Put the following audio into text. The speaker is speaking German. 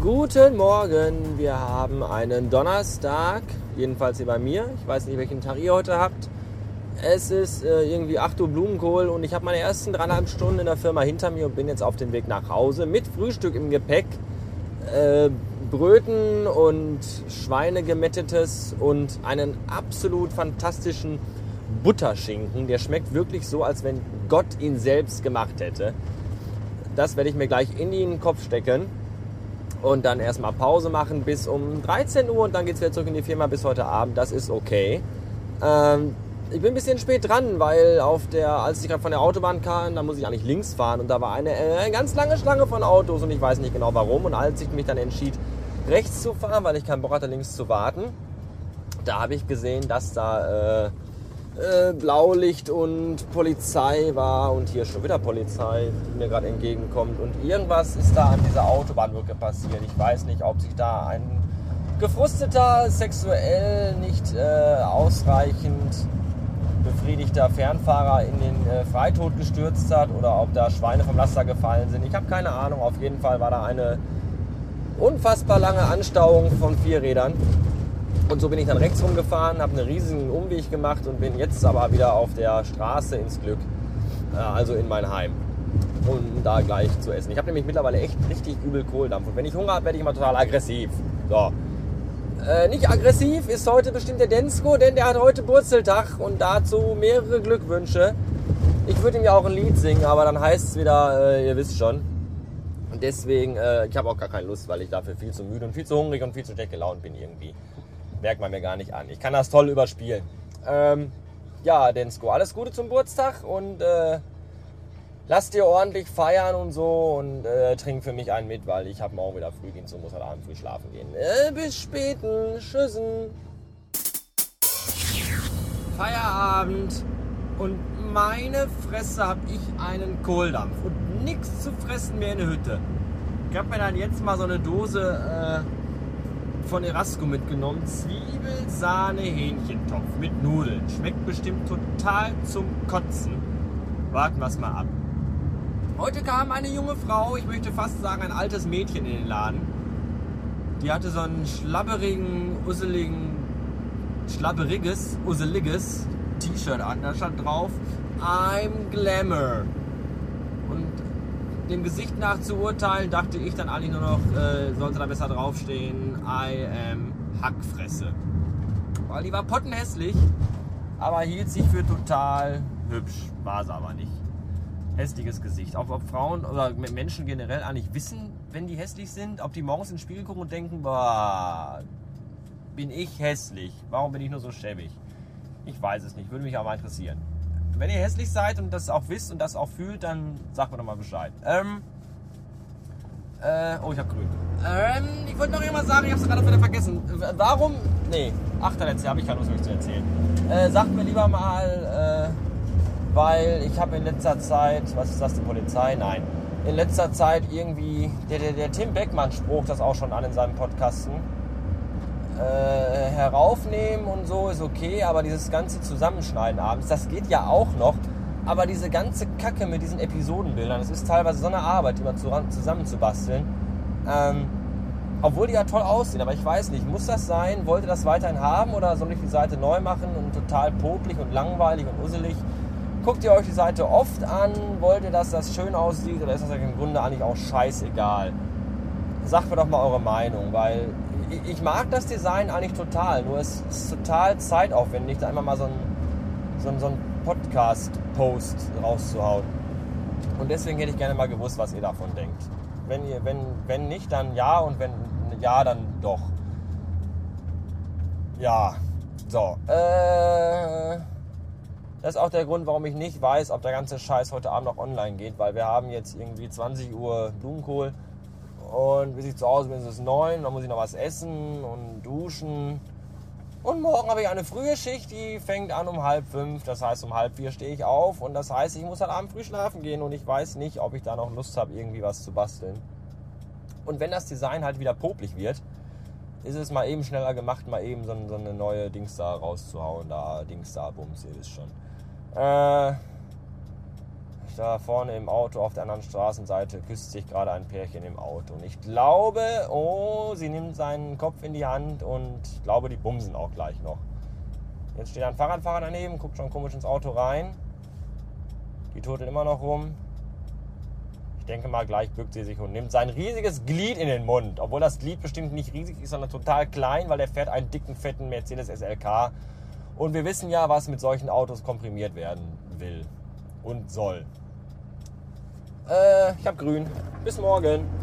Guten Morgen, wir haben einen Donnerstag, jedenfalls hier bei mir. Ich weiß nicht, welchen Tag ihr heute habt. Es ist äh, irgendwie 8 Uhr Blumenkohl und ich habe meine ersten dreieinhalb Stunden in der Firma hinter mir und bin jetzt auf dem Weg nach Hause mit Frühstück im Gepäck. Äh, Bröten und Schweinegemettetes und einen absolut fantastischen Butterschinken. Der schmeckt wirklich so, als wenn Gott ihn selbst gemacht hätte. Das werde ich mir gleich in den Kopf stecken und dann erstmal Pause machen bis um 13 Uhr und dann geht es wieder zurück in die Firma bis heute Abend. Das ist okay. Ähm, ich bin ein bisschen spät dran, weil auf der, als ich gerade von der Autobahn kam, da muss ich eigentlich links fahren und da war eine, äh, ganz lange Schlange von Autos und ich weiß nicht genau warum. Und als ich mich dann entschied, rechts zu fahren, weil ich keinen Bock hatte, links zu warten, da habe ich gesehen, dass da äh, äh, Blaulicht und Polizei war und hier schon wieder Polizei, die mir gerade entgegenkommt. Und irgendwas ist da an dieser Autobahnbrücke passiert. Ich weiß nicht, ob sich da ein gefrusteter, sexuell nicht äh, ausreichend befriedigter Fernfahrer in den äh, Freitod gestürzt hat oder ob da Schweine vom Laster gefallen sind. Ich habe keine Ahnung. Auf jeden Fall war da eine unfassbar lange Anstauung von vier Rädern. Und so bin ich dann rechts rumgefahren, habe einen riesigen Umweg gemacht und bin jetzt aber wieder auf der Straße ins Glück, äh, also in mein Heim, um da gleich zu essen. Ich habe nämlich mittlerweile echt richtig übel Kohldampf und wenn ich Hunger habe, werde ich immer total aggressiv. So. Äh, nicht aggressiv ist heute bestimmt der Densko, denn der hat heute Burzeltag und dazu mehrere Glückwünsche. Ich würde ihm ja auch ein Lied singen, aber dann heißt es wieder, äh, ihr wisst schon. Und deswegen, äh, ich habe auch gar keine Lust, weil ich dafür viel zu müde und viel zu hungrig und viel zu schlecht gelaunt bin irgendwie merkt man mir gar nicht an. Ich kann das toll überspielen. Ähm, ja, Densko, alles Gute zum Geburtstag und äh, lasst dir ordentlich feiern und so und äh, trink für mich einen mit, weil ich habe morgen wieder Frühdienst und muss heute Abend früh schlafen gehen. Äh, bis späten. Tschüssen. Feierabend und meine Fresse habe ich einen Kohldampf und nichts zu fressen mehr in der Hütte. Ich habe mir dann jetzt mal so eine Dose äh, von Erasco mitgenommen. Zwiebel, Sahne, Hähnchentopf mit Nudeln. Schmeckt bestimmt total zum Kotzen. Warten wir es mal ab. Heute kam eine junge Frau, ich möchte fast sagen ein altes Mädchen in den Laden. Die hatte so einen schlabberigen, usseligen, schlabberiges, usseliges T-Shirt an. Da stand drauf, I'm Glamour dem Gesicht nach zu urteilen, dachte ich dann eigentlich nur noch, äh, sollte da besser draufstehen, I am Hackfresse. Weil die war pottenhässlich, aber hielt sich für total hübsch. War sie aber nicht. Hässliches Gesicht. Auch ob Frauen oder Menschen generell eigentlich wissen, wenn die hässlich sind, ob die morgens ins Spiegel gucken und denken, boah, bin ich hässlich. Warum bin ich nur so schäbig? Ich weiß es nicht, würde mich aber interessieren wenn ihr hässlich seid und das auch wisst und das auch fühlt, dann sagt mir doch mal Bescheid. Ähm, äh, oh, ich hab grün. Ähm, ich wollte noch irgendwas sagen, ich hab's gerade wieder vergessen. Warum? Nee, ach, dann habe ich keine Lust, euch zu erzählen. Äh, sagt mir lieber mal, äh, weil ich habe in letzter Zeit, was ist das, die Polizei? Nein. In letzter Zeit irgendwie, der, der, der Tim Beckmann spruch das auch schon an in seinem Podcasten äh, heraufnehmen und so ist okay, aber dieses ganze Zusammenschneiden abends, das geht ja auch noch. Aber diese ganze Kacke mit diesen Episodenbildern, das ist teilweise so eine Arbeit, die mal zusammenzubasteln. Ähm, obwohl die ja toll aussehen, aber ich weiß nicht, muss das sein? Wollt ihr das weiterhin haben oder soll ich die Seite neu machen und total popelig und langweilig und usselig? Guckt ihr euch die Seite oft an? Wollt ihr, dass das schön aussieht oder ist das im Grunde eigentlich auch scheißegal? Sagt mir doch mal eure Meinung, weil ich mag das Design eigentlich total, nur es ist total zeitaufwendig, da einmal mal so einen so so ein Podcast-Post rauszuhauen. Und deswegen hätte ich gerne mal gewusst, was ihr davon denkt. Wenn, ihr, wenn, wenn nicht, dann ja und wenn ja, dann doch. Ja, so. Äh, das ist auch der Grund, warum ich nicht weiß, ob der ganze Scheiß heute Abend noch online geht, weil wir haben jetzt irgendwie 20 Uhr Blumenkohl und bis ich zu Hause bin, ist es neun. Dann muss ich noch was essen und duschen. Und morgen habe ich eine frühe Schicht, die fängt an um halb fünf. Das heißt, um halb vier stehe ich auf. Und das heißt, ich muss halt abend früh schlafen gehen. Und ich weiß nicht, ob ich da noch Lust habe, irgendwie was zu basteln. Und wenn das Design halt wieder popelig wird, ist es mal eben schneller gemacht, mal eben so, so eine neue Dings da rauszuhauen. Da, Dings da, Bums, ihr wisst schon. Äh, da vorne im Auto auf der anderen Straßenseite küsst sich gerade ein Pärchen im Auto. Und ich glaube, oh, sie nimmt seinen Kopf in die Hand und ich glaube, die bumsen auch gleich noch. Jetzt steht ein Fahrradfahrer daneben, guckt schon komisch ins Auto rein. Die turtelt immer noch rum. Ich denke mal, gleich bückt sie sich und nimmt sein riesiges Glied in den Mund. Obwohl das Glied bestimmt nicht riesig ist, sondern total klein, weil er fährt einen dicken, fetten Mercedes SLK. Und wir wissen ja, was mit solchen Autos komprimiert werden will und soll. Äh, ich habe grün. Bis morgen.